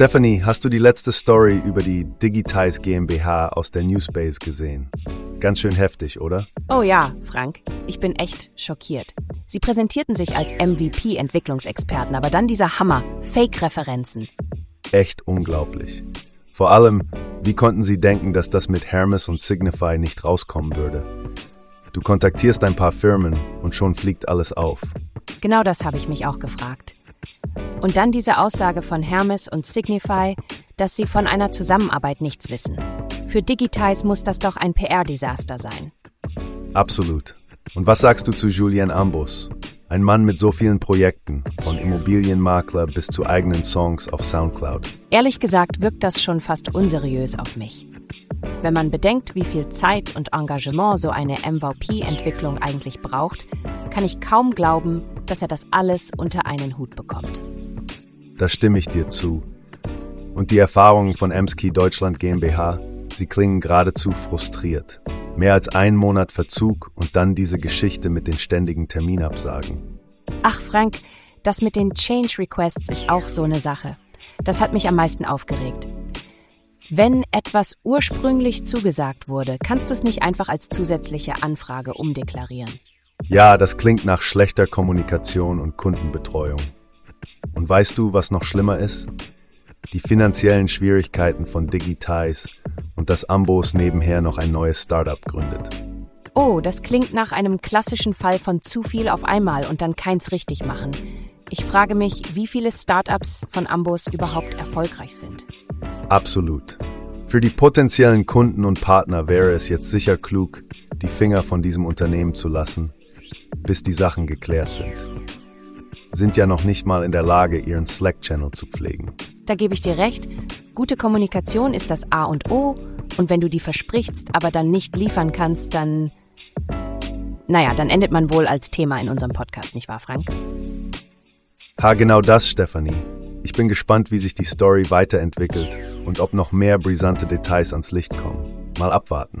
Stephanie, hast du die letzte Story über die Digitize GmbH aus der Newspace gesehen? Ganz schön heftig, oder? Oh ja, Frank, ich bin echt schockiert. Sie präsentierten sich als MVP-Entwicklungsexperten, aber dann dieser Hammer, Fake-Referenzen. Echt unglaublich. Vor allem, wie konnten sie denken, dass das mit Hermes und Signify nicht rauskommen würde? Du kontaktierst ein paar Firmen und schon fliegt alles auf. Genau das habe ich mich auch gefragt. Und dann diese Aussage von Hermes und Signify, dass sie von einer Zusammenarbeit nichts wissen. Für Digitize muss das doch ein PR-Desaster sein. Absolut. Und was sagst du zu Julien Ambos? Ein Mann mit so vielen Projekten, von Immobilienmakler bis zu eigenen Songs auf Soundcloud. Ehrlich gesagt wirkt das schon fast unseriös auf mich. Wenn man bedenkt, wie viel Zeit und Engagement so eine MVP-Entwicklung eigentlich braucht, kann ich kaum glauben, dass er das alles unter einen Hut bekommt. Da stimme ich dir zu. Und die Erfahrungen von Emski Deutschland GmbH, sie klingen geradezu frustriert. Mehr als ein Monat Verzug und dann diese Geschichte mit den ständigen Terminabsagen. Ach Frank, das mit den Change Requests ist auch so eine Sache. Das hat mich am meisten aufgeregt. Wenn etwas ursprünglich zugesagt wurde, kannst du es nicht einfach als zusätzliche Anfrage umdeklarieren. Ja, das klingt nach schlechter Kommunikation und Kundenbetreuung. Und weißt du, was noch schlimmer ist? Die finanziellen Schwierigkeiten von Digitize und dass Ambos nebenher noch ein neues Startup gründet. Oh, das klingt nach einem klassischen Fall von zu viel auf einmal und dann keins richtig machen. Ich frage mich, wie viele Startups von Ambos überhaupt erfolgreich sind. Absolut. Für die potenziellen Kunden und Partner wäre es jetzt sicher klug, die Finger von diesem Unternehmen zu lassen, bis die Sachen geklärt sind. Sind ja noch nicht mal in der Lage, ihren Slack-Channel zu pflegen. Da gebe ich dir recht. Gute Kommunikation ist das A und O. Und wenn du die versprichst, aber dann nicht liefern kannst, dann. Naja, dann endet man wohl als Thema in unserem Podcast, nicht wahr, Frank? Ha, genau das, Stefanie. Ich bin gespannt, wie sich die Story weiterentwickelt und ob noch mehr brisante Details ans Licht kommen. Mal abwarten.